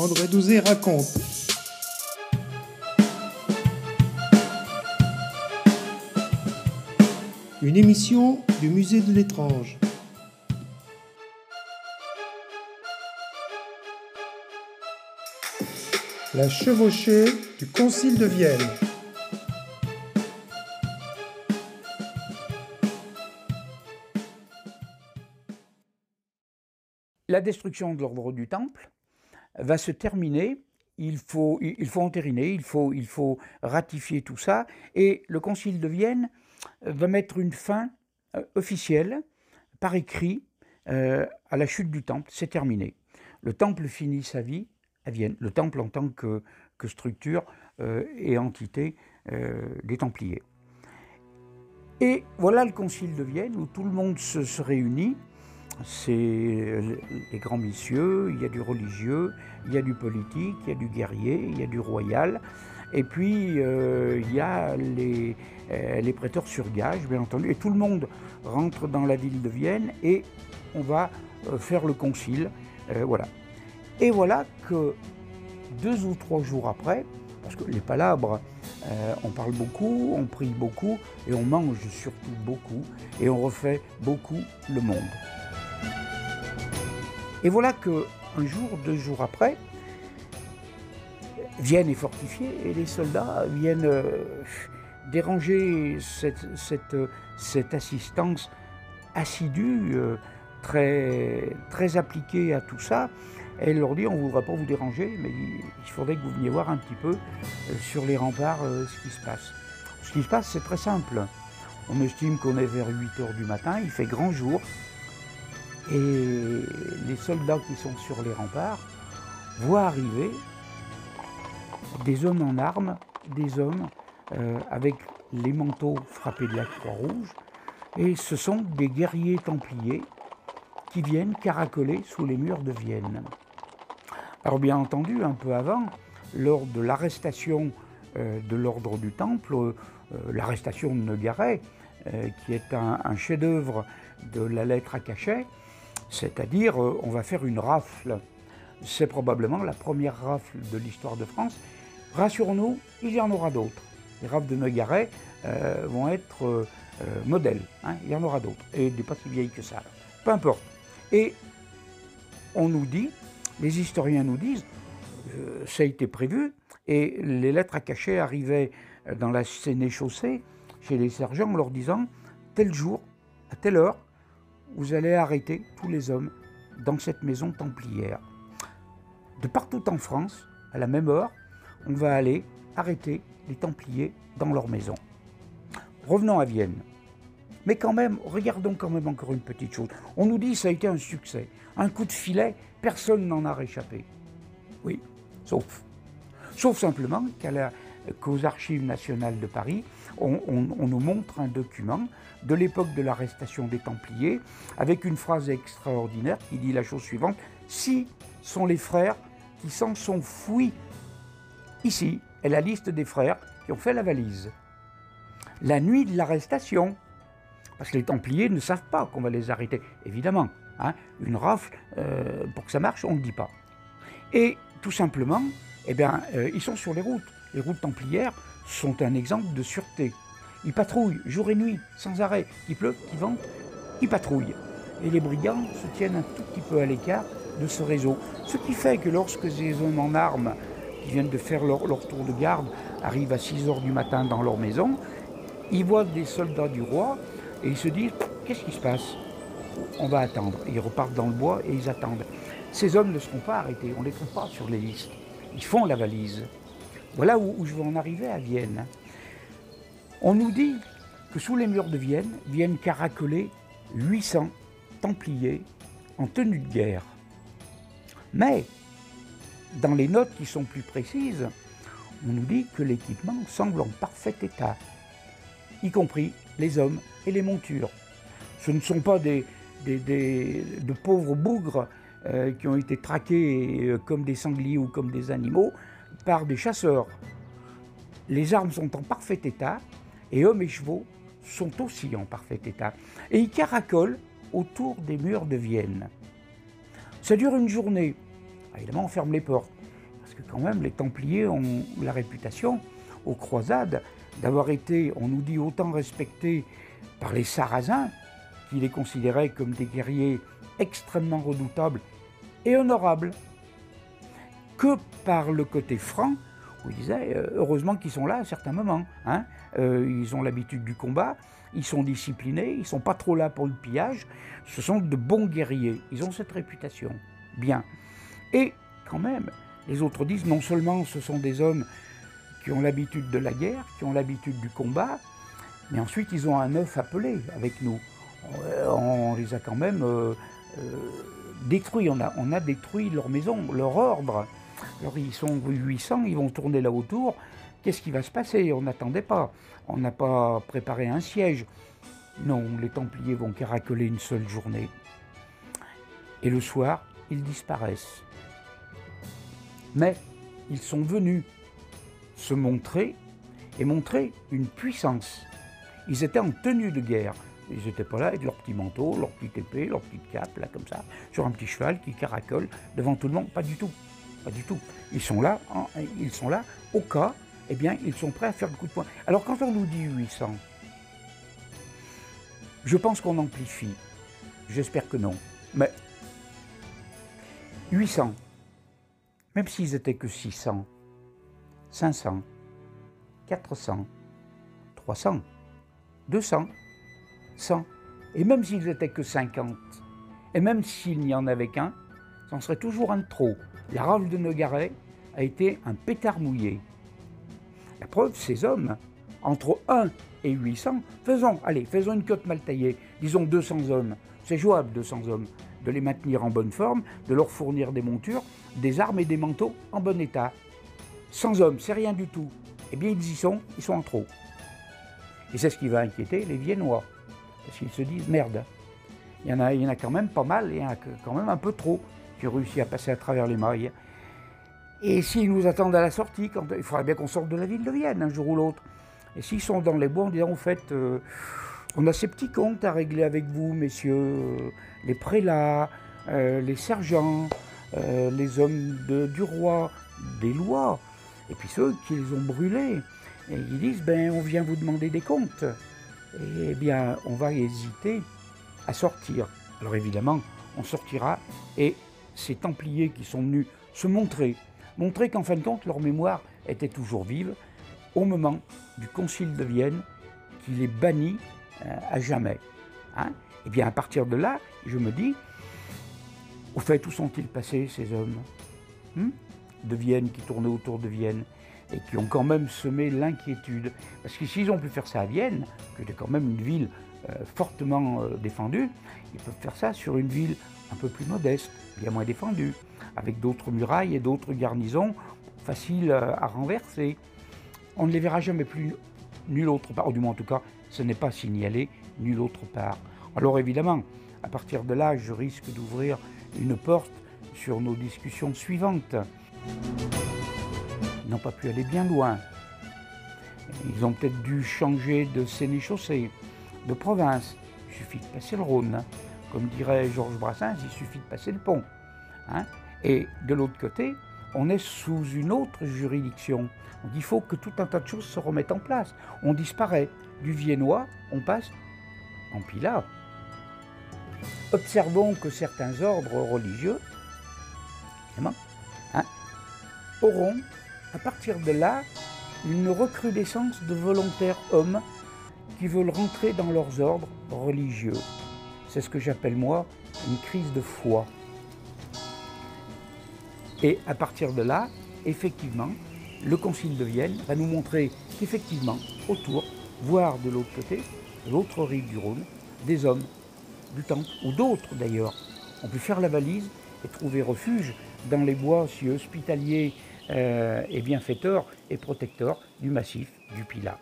André Douzé raconte. Une émission du musée de l'étrange. La chevauchée du Concile de Vienne. La destruction de l'ordre du Temple va se terminer. Il faut, il faut entériner, il faut, il ratifier tout ça. Et le Concile de Vienne va mettre une fin euh, officielle, par écrit, euh, à la chute du Temple. C'est terminé. Le Temple finit sa vie à Vienne. Le Temple en tant que, structure euh, et entité des Templiers. Et voilà le Concile de Vienne où tout le monde se réunit c'est les grands messieurs, il y a du religieux, il y a du politique, il y a du guerrier, il y a du royal, et puis euh, il y a les, euh, prêteurs sur gage, bien entendu, et tout le monde rentre dans la ville de Vienne et on va euh, faire le concile. voilà. Et voilà que deux ou trois jours après, parce que les palabres, on parle beaucoup, on prie beaucoup, et on mange surtout beaucoup, et on refait beaucoup le monde. Et voilà que un jour, deux jours après, Vienne est fortifiée et les soldats viennent euh, déranger cette, cette, assistance assidue, euh, très, appliquée à tout ça. Elle leur dit, on ne voudrait pas vous déranger, mais il faudrait que vous veniez voir un petit peu euh, sur les remparts ce qui se passe. Ce qui se passe, c'est très simple. On estime qu'on est vers 8 heures du matin, il fait grand jour, et les soldats qui sont sur les remparts voient arriver des hommes en armes, des hommes euh, avec les manteaux frappés de la croix rouge, et ce sont des guerriers templiers qui viennent caracoler sous les murs de Vienne. Alors bien entendu, un peu avant, lors de l'arrestation euh, de l'ordre du Temple, euh, l'arrestation de Negaret, qui est un chef-d'œuvre de la lettre à cachet, c'est-à-dire, euh, on va faire une rafle. C'est probablement la première rafle de l'histoire de France. Rassurons-nous, il y en aura d'autres. Les rafles de Nogaret euh, vont être euh, modèles. Hein. il y en aura d'autres. Et des pas si vieilles que ça. Peu importe. Et on nous dit, les historiens nous disent, ça a été prévu, et les lettres à cachet arrivaient dans la sénéchaussée chez les sergents en leur disant, tel jour, à telle heure, vous allez arrêter tous les hommes dans cette maison templière. De partout en France, à la même heure, on va aller arrêter les Templiers dans leur maison. Revenons à Vienne. Mais quand même, regardons quand même encore une petite chose. On nous dit que ça a été un succès. Un coup de filet, personne n'en a réchappé. Oui, sauf. Sauf simplement qu'aux archives nationales de Paris, on, nous montre un document de l'époque de l'arrestation des Templiers, avec une phrase extraordinaire qui dit la chose suivante Si sont les frères qui s'en sont fouis. Ici est la liste des frères qui ont fait la valise. La nuit de l'arrestation, parce que les Templiers ne savent pas qu'on va les arrêter, évidemment. Hein, une rafle, euh, pour que ça marche, on ne dit pas. Et tout simplement, eh bien, euh, ils sont sur les routes. Les routes templières sont un exemple de sûreté. Ils patrouillent jour et nuit, sans arrêt. Il pleut, il vente, ils patrouillent. Et les brigands se tiennent un tout petit peu à l'écart de ce réseau. Ce qui fait que lorsque ces hommes en armes, qui viennent de faire leur, tour de garde, arrivent à 6 heures du matin dans leur maison, ils voient des soldats du roi et ils se disent Qu'est-ce qui se passe? On va attendre. ils repartent dans le bois et ils attendent. Ces hommes ne seront pas arrêtés, on ne les trouve pas sur les listes. Ils font la valise. Voilà où je veux en arriver à Vienne. On nous dit que sous les murs de Vienne viennent caracoler 800 Templiers en tenue de guerre. Mais, dans les notes qui sont plus précises, on nous dit que l'équipement semble en parfait état, y compris les hommes et les montures. Ce ne sont pas de pauvres bougres euh, qui ont été traqués euh, comme des sangliers ou comme des animaux par des chasseurs. Les armes sont en parfait état, et hommes et chevaux sont aussi en parfait état. Et ils caracolent autour des murs de Vienne. Ça dure une journée. Ah, évidemment, on ferme les portes. que quand même les Templiers ont la réputation aux croisades d'avoir été, on nous dit, autant respectés par les Sarrasins, qui les considéraient comme des guerriers extrêmement redoutables et honorables, que par le côté franc, où ils disaient, euh, heureusement qu'ils sont là à certains moments. Hein. Euh, ils ont l'habitude du combat, ils sont disciplinés, ils sont pas trop là pour le pillage, ce sont de bons guerriers, ils ont cette réputation. Bien. Et quand même, les autres disent, non seulement ce sont des hommes qui ont l'habitude de la guerre, qui ont l'habitude du combat, mais ensuite ils ont un œuf appelé avec nous. On les a quand même euh, détruits, on a, on a détruit leur maison, leur ordre. Alors ils sont 800, ils vont tourner là autour. Qu'est-ce qui va se passer? On n'attendait pas. On n'a pas préparé un siège. Non, les Templiers vont caracoler une seule journée. Et le soir, ils disparaissent. Mais ils sont venus se montrer et montrer une puissance. Ils étaient en tenue de guerre. Ils n'étaient pas là avec leur petit manteau, leur petite épée, leur petite cape, là comme ça, sur un petit cheval qui caracole devant tout le monde. Pas du tout. Pas du tout. Ils sont là, ils sont là au cas, eh bien, ils sont prêts à faire le coup de poing. Alors quand on nous dit 800, je pense qu'on amplifie. J'espère que non. Mais 800, même s'ils étaient que 600, 500, 400, 300, 200, 100, et même s'ils étaient que 50, et même s'il n'y en avait qu'un, ça en serait toujours un de trop. La rafle de Nogaret a été un pétard mouillé. La preuve, ces hommes, entre 1 et 800, faisons, allez, faisons une cote mal taillée, disons 200 hommes. C'est jouable, 200 hommes, de les maintenir en bonne forme, de leur fournir des montures, des armes et des manteaux en bon état. 100 hommes, c'est rien du tout. Eh bien, ils y sont, ils sont en trop. Et c'est ce qui va inquiéter les Viennois. Parce qu'ils se disent, merde, il y, en a, il y en a quand même pas mal, il y a quand même un peu trop ont réussi à passer à travers les mailles. Et s'ils nous attendent à la sortie, il faudrait bien qu'on sorte de la ville de Vienne un jour ou l'autre. Et s'ils sont dans les bois en disant, en fait, euh, on a ces petits comptes à régler avec vous, messieurs, euh, les prélats, euh, les sergents, les hommes du roi, des lois, et puis ceux qui les ont brûlés. Et ils disent, ben, on vient vous demander des comptes. Eh bien, on va hésiter à sortir. Alors évidemment, on sortira et ces Templiers qui sont venus se montrer, montrer qu'en fin de compte, leur mémoire était toujours vive au moment du Concile de Vienne qui les bannit euh, à jamais. et hein. eh bien, à partir de là, je me dis, au fait, où sont-ils passés, ces hommes hmm, de Vienne, qui tournaient autour de Vienne et qui ont quand même semé l'inquiétude? Parce que s'ils ont pu faire ça à Vienne, qui était quand même une ville fortement euh, défendue, ils peuvent faire ça sur une ville un peu plus modeste, bien moins défendue, avec d'autres murailles et d'autres garnisons faciles à renverser. On ne les verra jamais plus nulle autre part, ou du moins en tout cas, ce n'est pas signalé nulle autre part. Alors évidemment, à partir de là, je risque d'ouvrir une porte sur nos discussions suivantes. Ils n'ont pas pu aller bien loin. Ils ont peut-être dû changer de sénéchaussée, de province. Il suffit de passer le Rhône. Comme dirait Georges Brassens, il suffit de passer le pont. Hein. Et de l'autre côté, on est sous une autre juridiction. Il faut que tout un tas de choses se remettent en place. On disparaît. Du viennois, on passe en Pilat. Observons que certains ordres religieux hein, auront, à partir de là, une recrudescence de volontaires hommes qui veulent rentrer dans leurs ordres religieux. C'est ce que j'appelle moi une crise de foi. Et à partir de là, effectivement, le Concile de Vienne va nous montrer qu'effectivement, autour, voire de l'autre côté, de l'autre rive du Rhône, des hommes du Temple, ou d'autres d'ailleurs, ont pu faire la valise et trouver refuge dans les bois si hospitaliers euh, et bienfaiteurs et protecteurs du massif du Pilat.